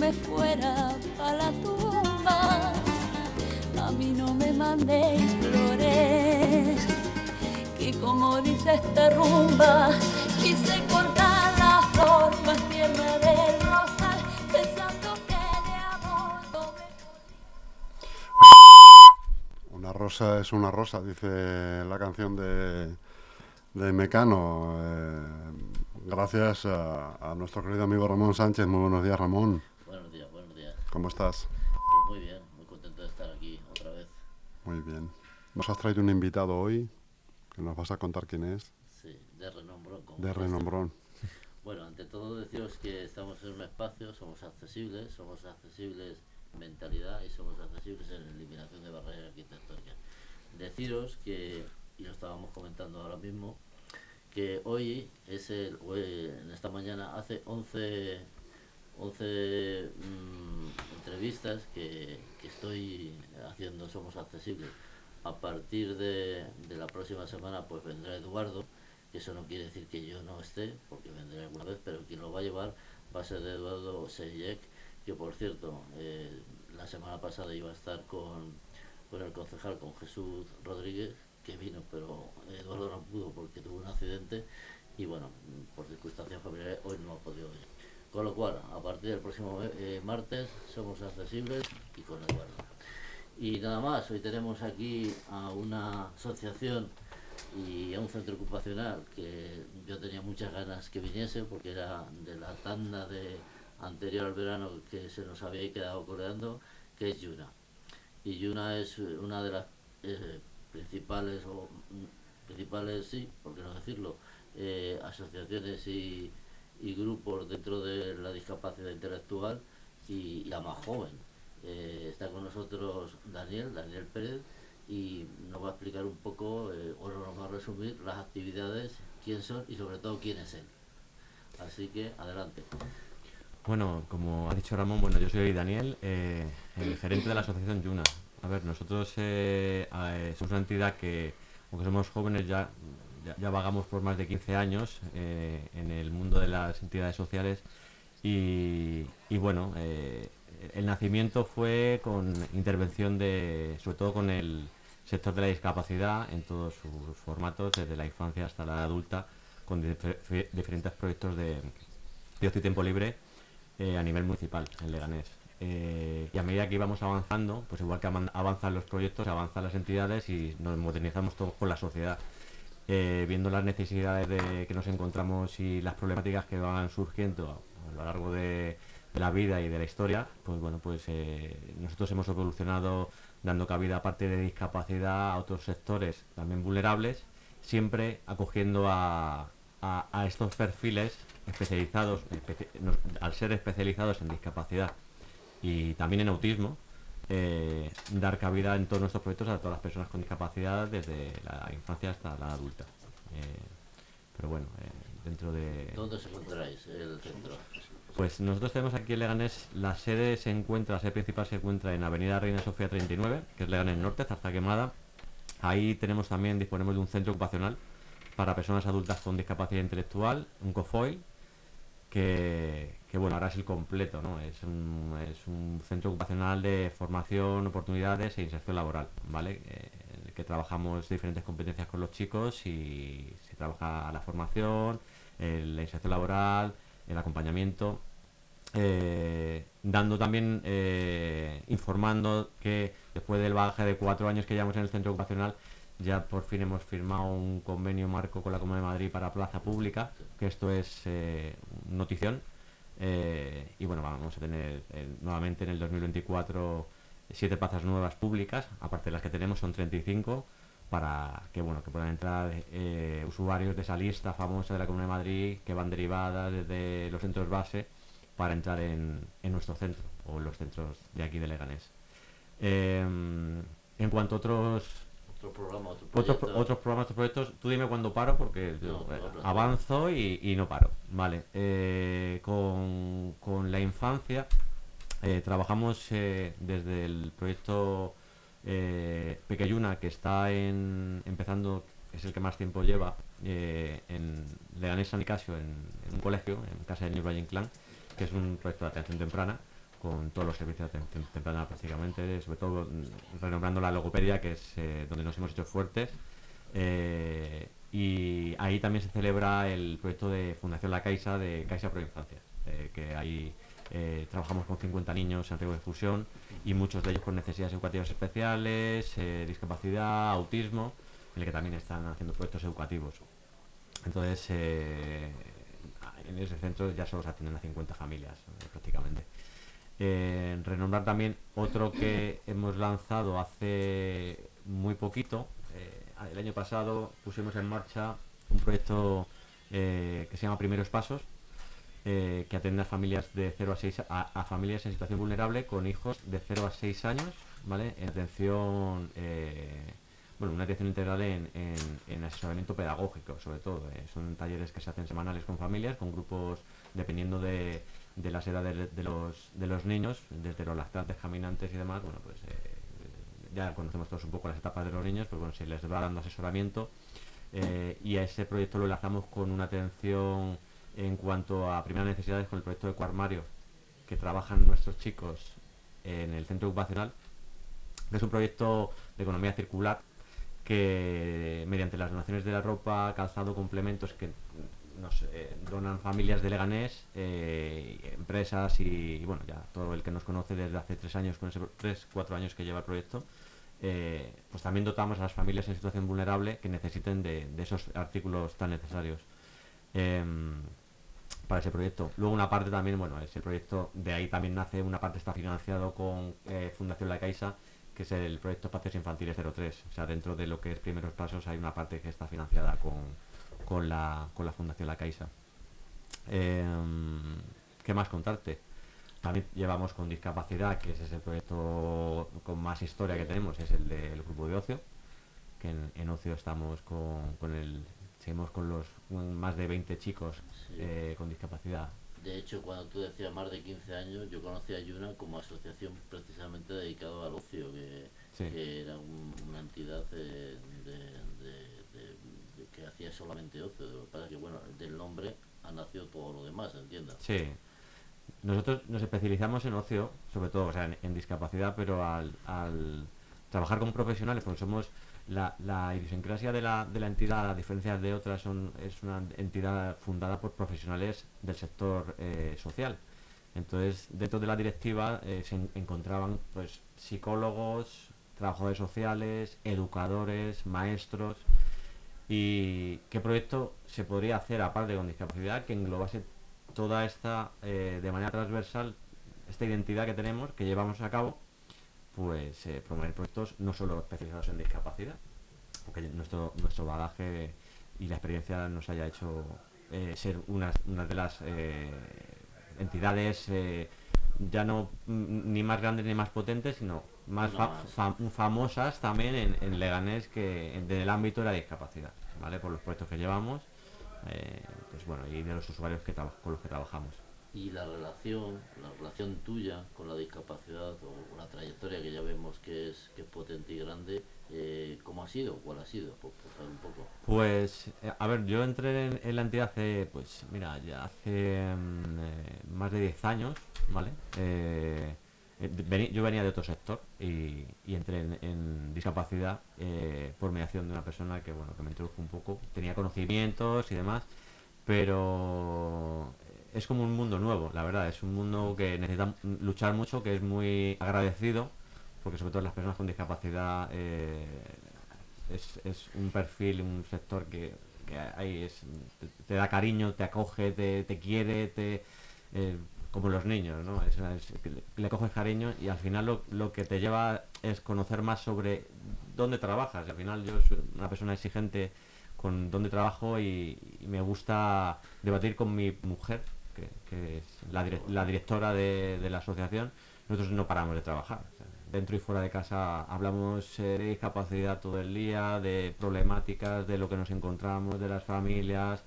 me fuera para la tumba. A mí no me mandéis flores, que como dice esta rumba, quise cortar la flor más tierna del rosal, pensando que de amor pobre Una rosa es una rosa, dice la canción de, de Mecano. Eh, gracias a, a nuestro querido amigo Ramón Sánchez. Muy buenos días, Ramón. Buenos días, buenos días. ¿Cómo estás? Pues muy bien, muy contento de estar aquí otra vez. Muy bien. Nos has traído un invitado hoy, que nos vas a contar quién es, Sí, de renombrón. de renombrón. Bueno, ante todo deciros que estamos en un espacio, somos accesibles, somos accesibles en mentalidad y somos accesibles en eliminación de barreras arquitectónicas. Deciros que, y lo estábamos comentando ahora mismo, que hoy es el, hoy, en esta mañana hace 11, 11 mm, entrevistas que, que estoy haciendo Somos Accesibles. A partir de, de la próxima semana pues vendrá Eduardo, que eso no quiere decir que yo no esté, porque vendré alguna vez, pero quien lo va a llevar va a ser Eduardo Seyek, que por cierto, eh, la semana pasada iba a estar con, con el concejal, con Jesús Rodríguez, que vino, pero Eduardo no pudo porque tuvo un accidente y bueno, por circunstancias familiares hoy no ha podido ir. Con lo cual, a partir del próximo eh, martes somos accesibles y con Eduardo. Y nada más, hoy tenemos aquí a una asociación y a un centro ocupacional que yo tenía muchas ganas que viniese porque era de la tanda de anterior al verano que se nos había quedado coleando, que es Yuna. Y Yuna es una de las eh, principales, o principales sí, por qué no decirlo, eh, asociaciones y, y grupos dentro de la discapacidad intelectual y la más joven. Eh, está con nosotros Daniel, Daniel Pérez, y nos va a explicar un poco, eh, o nos va a resumir las actividades, quién son y sobre todo quién es él. Así que adelante. Bueno, como ha dicho Ramón, bueno, yo soy Daniel, eh, el gerente de la asociación Yuna. A ver, nosotros eh, eh, somos una entidad que, aunque somos jóvenes, ya, ya, vagamos por más de 15 años eh, en el mundo de las entidades sociales y, bueno, eh, el nacimiento fue con intervención de, sobre todo con el sector de la discapacidad en todos sus formatos, desde la infancia hasta la adulta, con difer- diferentes proyectos de, de ocio y tiempo libre eh, a nivel municipal en Leganés. Y a medida que íbamos avanzando, pues igual que avan- avanzan los proyectos, avanzan las entidades y nos modernizamos todos con la sociedad. Eh, viendo las necesidades de, que nos encontramos y las problemáticas que van surgiendo a lo largo de, la vida y de la historia, pues bueno, pues eh, nosotros hemos evolucionado dando cabida aparte de discapacidad a otros sectores también vulnerables, siempre acogiendo a, estos perfiles especializados, al ser especializados en discapacidad y también en autismo, eh, dar cabida en todos nuestros proyectos a todas las personas con discapacidad desde la infancia hasta la adulta. Eh, pero bueno, eh, dentro de... ¿Dónde os encontráis el centro? Pues nosotros tenemos aquí en Leganés, la sede se encuentra, la sede principal se encuentra en Avenida Reina Sofía 39, que es Leganés Norte, Zarza Quemada. Ahí tenemos también, disponemos de un centro ocupacional para personas adultas con discapacidad intelectual, un COFOIL, que, que, bueno, ahora es el completo, ¿no? Es un, es un centro ocupacional de formación, oportunidades e inserción laboral, ¿vale? En el que trabajamos diferentes competencias con los chicos y se trabaja la formación, la inserción laboral, el acompañamiento, eh, dando también, eh, informando que después del bagaje de cuatro años que llevamos en el centro ocupacional, ya por fin hemos firmado un convenio marco con la Comunidad de Madrid para plaza pública, que esto es eh, notición. eh, y bueno, vamos a tener eh, nuevamente en el 2024 siete plazas nuevas públicas, aparte de las que tenemos son 35, para que bueno que puedan entrar usuarios de esa lista famosa de la Comunidad de Madrid que van derivadas desde los centros base para entrar en, en nuestro centro o en los centros de aquí de Leganés. En cuanto a otros Otro programa, otro otros, proyecto. otros programas, otros proyectos, tú dime cuando paro porque yo No, no hablas. avanzo y, y no paro. Vale, eh, con, con la infancia eh, trabajamos eh, desde el proyecto Pequeyuna que está en, empezando, es el que más tiempo lleva en Leganés San Nicasio, en, en un colegio, en casa de New Inclán, que es un proyecto de atención temprana con todos los servicios de atención temprana prácticamente, sobre todo mm, renombrando la logopedia, que es eh, donde nos hemos hecho fuertes. Eh, y ahí también se celebra el proyecto de Fundación La Caixa de Caixa Pro Infancia, eh, que ahí trabajamos con 50 niños en riesgo de exclusión y muchos de ellos con necesidades educativas especiales, discapacidad, autismo, en el que también están haciendo proyectos educativos. Entonces, en ese centro ya solo se atienden a 50 familias prácticamente. Eh, renombrar también otro que hemos lanzado hace muy poquito. Eh, el año pasado pusimos en marcha un proyecto eh, que se llama Primeros Pasos, que atiende a familias de 0 a 6 a, familias en situación vulnerable con hijos de 0 a 6 años, ¿vale? En atención bueno, una atención integral en, en, asesoramiento pedagógico, sobre todo. son talleres que se hacen semanales con familias, con grupos, dependiendo de, de las edades de, los, de los niños, desde los lactantes, caminantes y demás, bueno, pues eh, ya conocemos todos un poco las etapas de los niños, pues bueno, se les va dando asesoramiento eh, y a ese proyecto lo enlazamos con una atención en cuanto a primeras necesidades con el proyecto de Cuarmario que trabajan nuestros chicos en el centro ocupacional, es un proyecto de economía circular que mediante las donaciones de la ropa, calzado, complementos que nos eh, donan familias de Leganés, eh, empresas y, bueno, ya todo el que nos conoce desde hace tres años, con ese, tres, cuatro años que lleva el proyecto, eh, pues también dotamos a las familias en situación vulnerable que necesiten de, esos artículos tan necesarios em, para ese proyecto. Luego una parte también, bueno, ese proyecto, de ahí también nace, una parte está financiado con Fundación La Caixa, que es el proyecto Espacios Infantiles 03. O sea, dentro de lo que es primeros pasos hay una parte que está financiada con con la, con la Fundación La Caixa. Em, ¿Qué más contarte? También llevamos con discapacidad, que ese es el proyecto con más historia que tenemos, es el del grupo de ocio, que en, ocio estamos con, con, el, seguimos con los más de 20 chicos eh, con discapacidad. De hecho, cuando tú decías más de 15 años, yo conocí a Yuna como asociación precisamente dedicada al ocio, que, era una entidad de hacía solamente ocio. Para que, bueno, del nombre ha nacido todo lo demás, ¿entiendes? Sí. Nosotros nos especializamos en ocio, sobre todo, o sea, en, discapacidad, pero al, trabajar con profesionales, porque somos la, la idiosincrasia de la, de la entidad, a diferencia de otras, son, es una entidad fundada por profesionales del sector eh, social. Entonces, dentro de la directiva eh, se encontraban pues psicólogos, trabajadores sociales, educadores, maestros, y qué proyecto se podría hacer aparte con discapacidad que englobase toda esta eh, de manera transversal esta identidad que tenemos que llevamos a cabo pues eh, promover proyectos no solo especializados en discapacidad porque nuestro nuestro bagaje y la experiencia nos haya hecho eh, ser una, una, de las entidades ya no ni más grandes ni más potentes sino más, famosas también en, en Leganés que en, el ámbito de la discapacidad, ¿vale? Por los proyectos que llevamos, eh, pues bueno, y de los usuarios que con los que trabajamos. Y la relación, la relación tuya con la discapacidad o la trayectoria que ya vemos que es, que es potente y grande, eh, ¿cómo ha sido? ¿Cuál ha sido? Por, un poco. Pues, eh, a ver, yo entré en, la entidad hace, pues mira, ya hace mm, más de 10 años, ¿vale? Eh, yo venía de otro sector y, entré en, discapacidad eh, por mediación de una persona que bueno que me introdujo un poco tenía conocimientos y demás pero es como un mundo nuevo la verdad es un mundo que necesita luchar mucho que es muy agradecido porque sobre todo las personas con discapacidad eh, es, un perfil un sector que, ahí es, te, da cariño te acoge te, te quiere te como los niños, ¿no? le coges cariño y al final lo, lo, que te lleva es conocer más sobre dónde trabajas. Al final yo soy una persona exigente con dónde trabajo y, me gusta debatir con mi mujer, que, es la, la directora de, la asociación. Nosotros no paramos de trabajar. dentro y fuera de casa hablamos eh, de discapacidad todo el día, de problemáticas, de lo que nos encontramos, de las familias,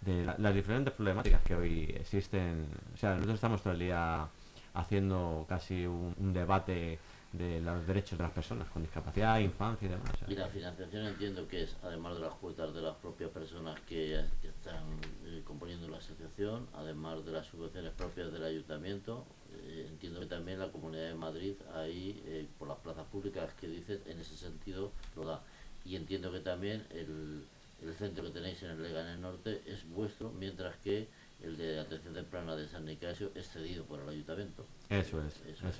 de las diferentes problemáticas que hoy existen. O sea, nosotros estamos todo el día haciendo casi un, debate de los derechos de las personas con discapacidad, infancia y demás. Y la financiación entiendo que es, además de las cuotas de las propias personas que, están eh, componiendo la asociación, además de las subvenciones propias del ayuntamiento, eh, entiendo que también la Comunidad de Madrid ahí, eh, por las plazas públicas que dices, en ese sentido lo da. Y entiendo que también el, el centro que tenéis en el Leganés Norte es vuestro, mientras que el de atención temprana de San Nicasio es cedido por el ayuntamiento. Eso es, eso, es,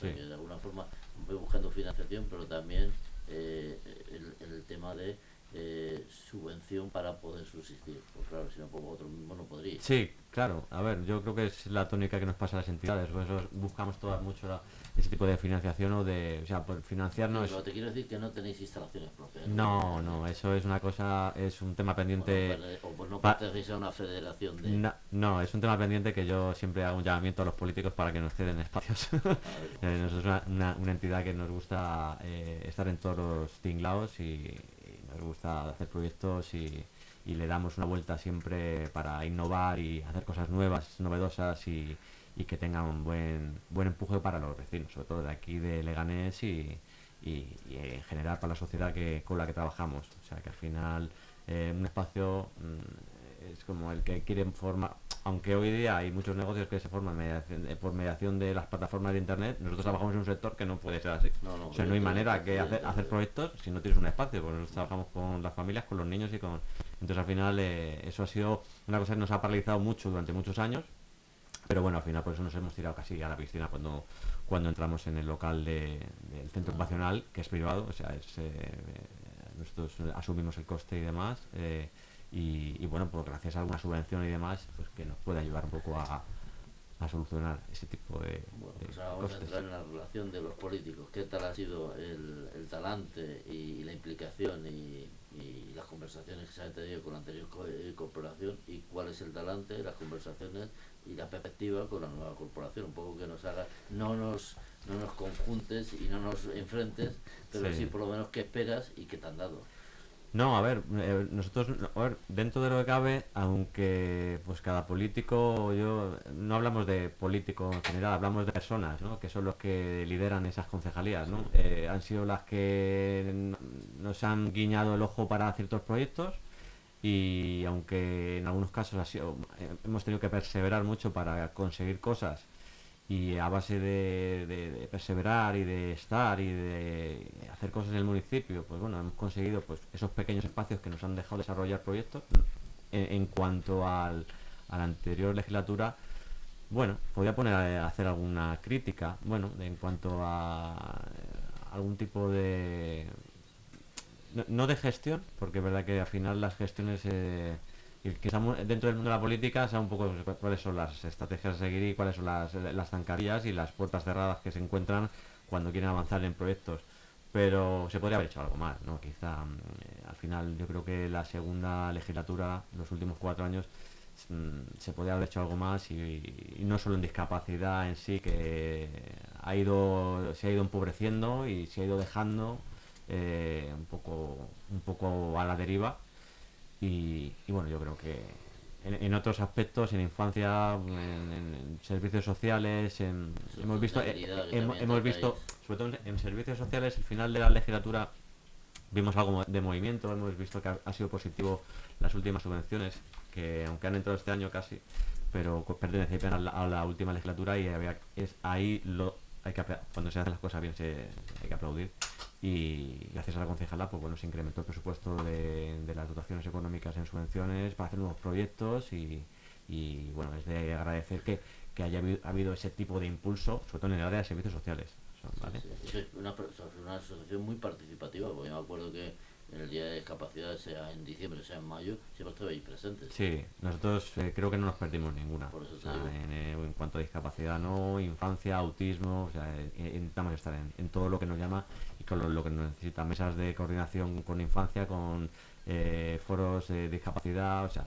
sí. de alguna forma voy buscando financiación, pero también eh, el, el tema de eh, subvención para poder subsistir. Pues claro, si no, pues otro mismo no podría. Sí, claro. A ver, yo creo que es la tónica que nos pasa a las entidades. Por eso buscamos todas mucho ese tipo de financiación o de... O sea, por financiarnos... pero te quiero decir que no tenéis instalaciones propias. No, no, eso es una cosa, es un tema pendiente... O, pues no pertenecéis a una federación de... No, no, es un tema pendiente que yo siempre hago un llamamiento a los políticos para que nos ceden espacios. Eh, nosotros es una, una, entidad que nos gusta eh, estar en todos los tinglados y, nos gusta hacer proyectos y, le damos una vuelta siempre para innovar y hacer cosas nuevas, novedosas y, que tengan un buen, buen empuje para los vecinos, sobre todo de aquí de Leganés y, en general para la sociedad que, con la que trabajamos. O sea que al final eh, un espacio mm, es como el que quiere formar, aunque hoy día hay muchos negocios que se forman eh, por mediación de las plataformas de internet, nosotros trabajamos en un sector que no puede ser así. o sea, no hay manera que hacer, hacer proyectos si no tienes un espacio, porque nosotros trabajamos con las familias, con los niños y con... Entonces al final eh, eso ha sido una cosa que nos ha paralizado mucho durante muchos años, pero bueno, al final por eso nos hemos tirado casi a la piscina cuando cuando entramos en el local del centro ocupacional, que es privado, o sea, es, eh, nosotros asumimos el coste y demás. Y, bueno, pues gracias a alguna subvención y demás, pues que nos puede ayudar un poco a, solucionar ese tipo de, bueno, pues ahora vamos a entrar en la relación de los políticos. ¿Qué tal ha sido el, talante y la implicación y, las conversaciones que se han tenido con la anterior eh, corporación? ¿Y cuál es el talante, las conversaciones y la perspectiva con la nueva corporación? Un poco que nos haga, no nos, no nos conjuntes y no nos enfrentes, pero sí por lo menos qué esperas y qué te han dado. No, a ver, eh, nosotros, a ver, dentro de lo que cabe, aunque pues cada político, yo no hablamos de político en general, hablamos de personas, ¿no? Que son los que lideran esas concejalías, ¿no? Eh, han sido las que nos han guiñado el ojo para ciertos proyectos y aunque en algunos casos ha sido, eh, hemos tenido que perseverar mucho para conseguir cosas y a base de, perseverar y de estar y de hacer cosas en el municipio, pues bueno, hemos conseguido pues esos pequeños espacios que nos han dejado desarrollar proyectos. En, cuanto al, a la anterior legislatura, bueno, podría poner a, hacer alguna crítica, bueno, en cuanto a, algún tipo de... No, de gestión, porque es verdad que al final las gestiones... Eh, que dentro del mundo de la política sea un poco cuáles son las estrategias a seguir y cuáles son las, las y las puertas cerradas que se encuentran cuando quieren avanzar en proyectos. Pero se podría haber hecho algo más, ¿no? Quizá mm, al final yo creo que la segunda legislatura, los últimos cuatro años, mm, se podría haber hecho algo más y, no solo en discapacidad en sí, que ha ido, se ha ido empobreciendo y se ha ido dejando eh, un, poco, un poco a la deriva y, bueno, yo creo que en, otros aspectos, en infancia, en, servicios sociales, hemos visto, eh, hemos, visto, sobre todo en, servicios sociales, el final de la legislatura vimos algo de movimiento, hemos visto que ha, sido positivo las últimas subvenciones, que aunque han entrado este año casi, pero pertenecen a la, a la última legislatura y es ahí lo hay que cuando se hacen las cosas bien se, hay que aplaudir y gracias a la concejala pues bueno se incrementó el presupuesto de, las dotaciones económicas en subvenciones para hacer nuevos proyectos y, bueno es de agradecer que, haya habido, ese tipo de impulso sobre todo en el área de servicios sociales es una, una asociación muy participativa porque yo me acuerdo que en el día de discapacidad, sea en diciembre, sea en mayo, siempre ahí presentes. Sí, nosotros eh, creo que no nos perdimos ninguna. Eh, en, cuanto a discapacidad, no, infancia, autismo, o sea, eh, intentamos estar en, todo lo que nos llama y con lo, que nos necesita, mesas de coordinación con infancia, con foros de discapacidad, o sea,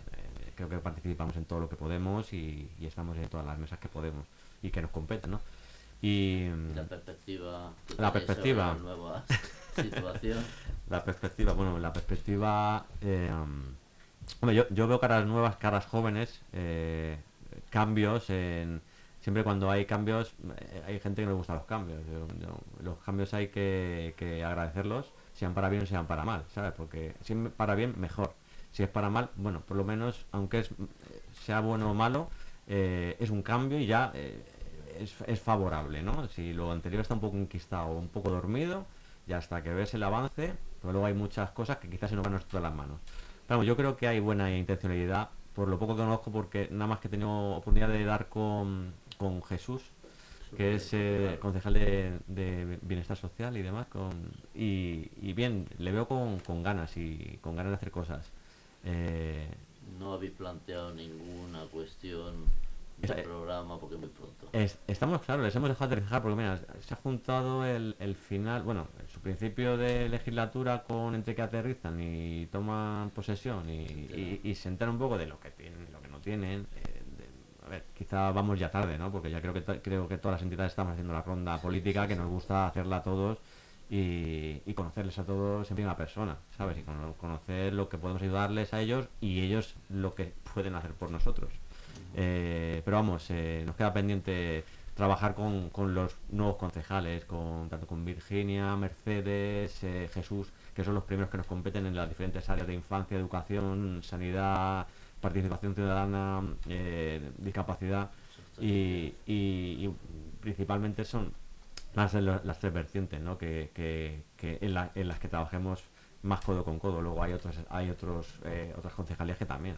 creo que participamos en todo lo que podemos y, estamos en todas las mesas que podemos y que nos competen, ¿no? Y la perspectiva. La perspectiva. La perspectiva, bueno, la perspectiva... Eh, hombre, yo, yo, veo caras nuevas, caras jóvenes, eh, cambios en... Siempre cuando hay cambios, eh, hay gente que no le gusta los cambios. los cambios hay que, agradecerlos, sean para bien o sean para mal, ¿sabes? Porque si es para bien, mejor. Si es para mal, bueno, por lo menos, aunque es, sea bueno o malo, es un cambio y ya es, es favorable, ¿no? Si lo anterior está un poco enquistado o un poco dormido, ya hasta que ves el avance, pero luego hay muchas cosas que quizás se nos van a de las manos. Pero yo creo que hay buena intencionalidad, por lo poco que conozco, porque nada más que he tenido oportunidad de dar con, con Jesús, que es eh, concejal de, bienestar social y demás, con, y, y bien, le veo con, con ganas y con ganas de hacer cosas. Eh, No habéis planteado ninguna cuestión Esa- del programa porque es muy pronto. Es- estamos claros, les hemos dejado aterrizar porque mira, se ha juntado el, el final, bueno, su principio de legislatura con entre que aterrizan y toman posesión y, y, y se enteran un poco de lo que tienen y lo que no tienen. eh, de- a ver, quizá vamos ya tarde, ¿no? Porque ya creo que creo que todas las entidades estamos haciendo la ronda política que nos gusta hacerla a todos y, y conocerles a todos en primera persona, ¿sabes? Y cono- conocer lo que podemos ayudarles a ellos y ellos lo que pueden hacer por nosotros. Eh, pero vamos, eh, nos queda pendiente trabajar con, con los nuevos concejales, con tanto con Virginia, Mercedes, eh, Jesús, que son los primeros que nos competen en las diferentes áreas de infancia, educación, sanidad, participación ciudadana, discapacidad y, y- y principalmente son las, las tres vertientes ¿no? que, que- que en, la- en las que trabajemos más codo con codo. Luego hay otros hay otros otras concejalías que también,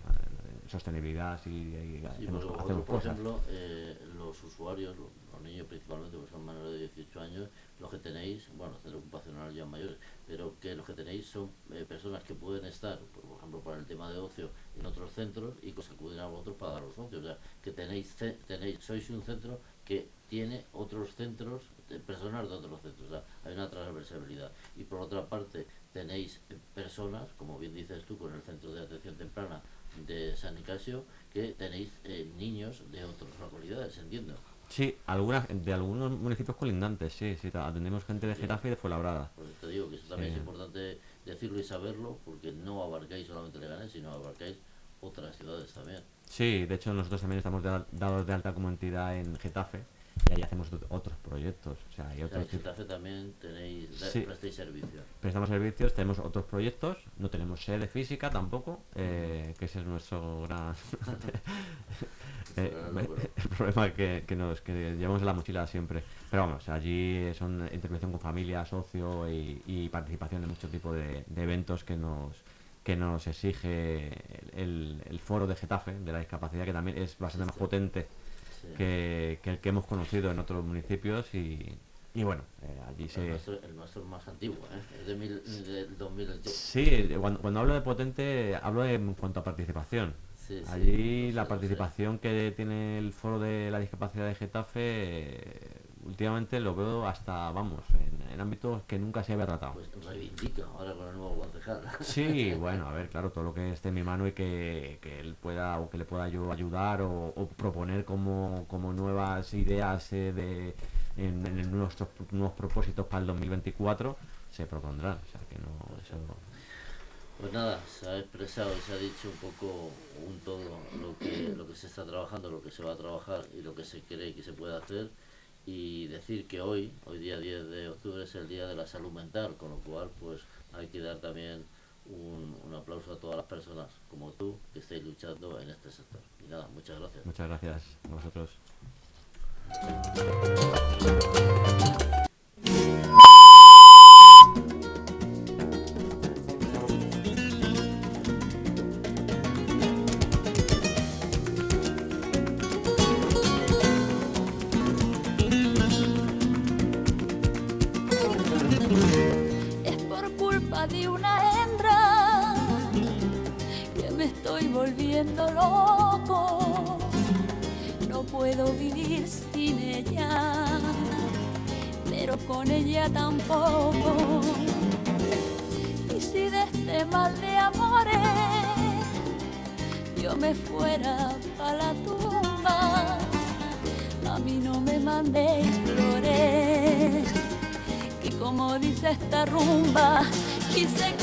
sostenibilidad y, y Sí, hacemos, por cosas. ejemplo, eh, los usuarios, los, los niños principalmente, porque son menores de 18 años, los que tenéis, bueno, centro ocupacional ya mayores, pero que los que tenéis son eh, personas que pueden estar, por, por ejemplo, para el tema de ocio en otros centros y que acuden a vosotros para daros ocio. O sea, que tenéis, tenéis sois un centro que tiene otros centros, personas de otros centros. O sea, hay una transversalidad. Y por otra parte, tenéis eh, personas, como bien dices tú, con el centro de atención temprana de San Nicasio, que tenéis eh, niños de otras localidades, entiendo. Sí, algunas, de algunos municipios colindantes, sí, sí, atendemos gente de Getafe y de Fuenlabrada. Por eso te digo que eso también Sí. es importante decirlo y saberlo, porque no abarcáis solamente Leganés, sino abarcáis otras ciudades también. Sí, de hecho nosotros también estamos de dados de alta como entidad en Getafe y ahí hacemos ot- otros proyectos, o sea, hay O sea, otros en Getafe también tenéis, da- Sí. prestáis servicio. prestamos servicios, tenemos otros proyectos, no tenemos sede física tampoco, eh, que ese es nuestro gran eh, el problema que, que nos que llevamos en la mochila siempre. Pero vamos, allí son intervención con familia, socio y, y participación en muchos tipos de, de eventos que nos que nos exige el, el foro de Getafe de la discapacidad que también es bastante más potente Sí. que, que el que hemos conocido en otros municipios y, y bueno, eh, allí El, se, nuestro, el nuestro es más antiguo, ¿eh? es de mil, del 2008. Sí, cuando, cuando hablo de potente, hablo en cuanto a participación. Sí, sí, Allí sé, la sé. participación que tiene el foro de la discapacidad de Getafe, eh, últimamente lo veo hasta, vamos, en, en ámbitos que nunca se había tratado. Pues reivindica ahora con el nuevo concejal. Sí, bueno, a ver, claro, todo lo que esté en mi mano y que, que él pueda o que le pueda yo ayudar o, o proponer como, como nuevas ideas eh, de, en, en nuestros nuevos propósitos para el 2024 se propondrán. O sea, que no, eso, Pues nada, se ha expresado y se ha dicho un poco un todo lo que, lo que se está trabajando, lo que se va a trabajar y lo que se cree que se puede hacer. Y decir que hoy, hoy día 10 de octubre, es el día de la salud mental, con lo cual pues hay que dar también un, un aplauso a todas las personas como tú que estáis luchando en este sector. Y nada, muchas gracias. muchas gracias a vosotros. Loco. No puedo vivir sin ella, pero con ella tampoco. Y si de este mal de amores yo me fuera para la tumba, a mí no me mandéis flores que como dice esta rumba, quise